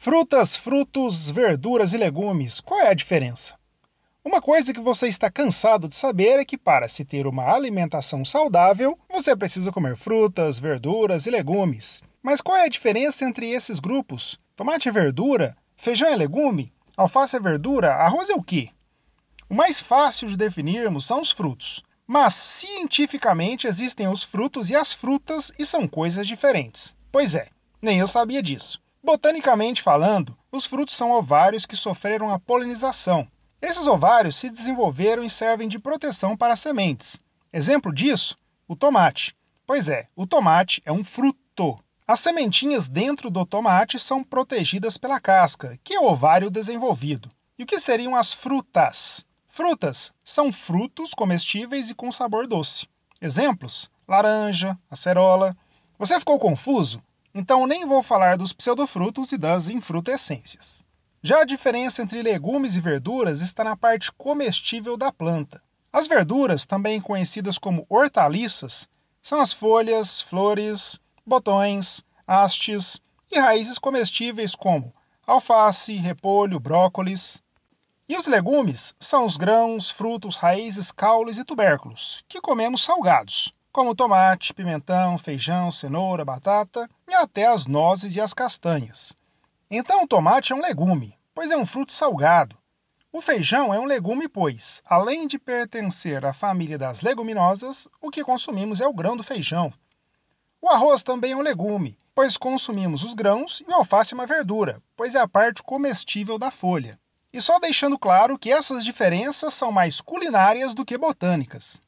Frutas, frutos, verduras e legumes, qual é a diferença? Uma coisa que você está cansado de saber é que, para se ter uma alimentação saudável, você precisa comer frutas, verduras e legumes. Mas qual é a diferença entre esses grupos? Tomate é verdura? Feijão é legume? Alface é verdura? Arroz é o quê? O mais fácil de definirmos são os frutos. Mas cientificamente existem os frutos e as frutas e são coisas diferentes. Pois é, nem eu sabia disso. Botanicamente falando, os frutos são ovários que sofreram a polinização. Esses ovários se desenvolveram e servem de proteção para as sementes. Exemplo disso, o tomate. Pois é, o tomate é um fruto. As sementinhas dentro do tomate são protegidas pela casca, que é o ovário desenvolvido. E o que seriam as frutas? Frutas são frutos comestíveis e com sabor doce. Exemplos: laranja, acerola. Você ficou confuso? Então nem vou falar dos pseudofrutos e das infrutescências. Já a diferença entre legumes e verduras está na parte comestível da planta. As verduras, também conhecidas como hortaliças, são as folhas, flores, botões, hastes e raízes comestíveis como alface, repolho, brócolis. E os legumes são os grãos, frutos, raízes, caules e tubérculos, que comemos salgados como tomate, pimentão, feijão, cenoura, batata e até as nozes e as castanhas. Então o tomate é um legume, pois é um fruto salgado. O feijão é um legume, pois, além de pertencer à família das leguminosas, o que consumimos é o grão do feijão. O arroz também é um legume, pois consumimos os grãos e o alface é uma verdura, pois é a parte comestível da folha. E só deixando claro que essas diferenças são mais culinárias do que botânicas.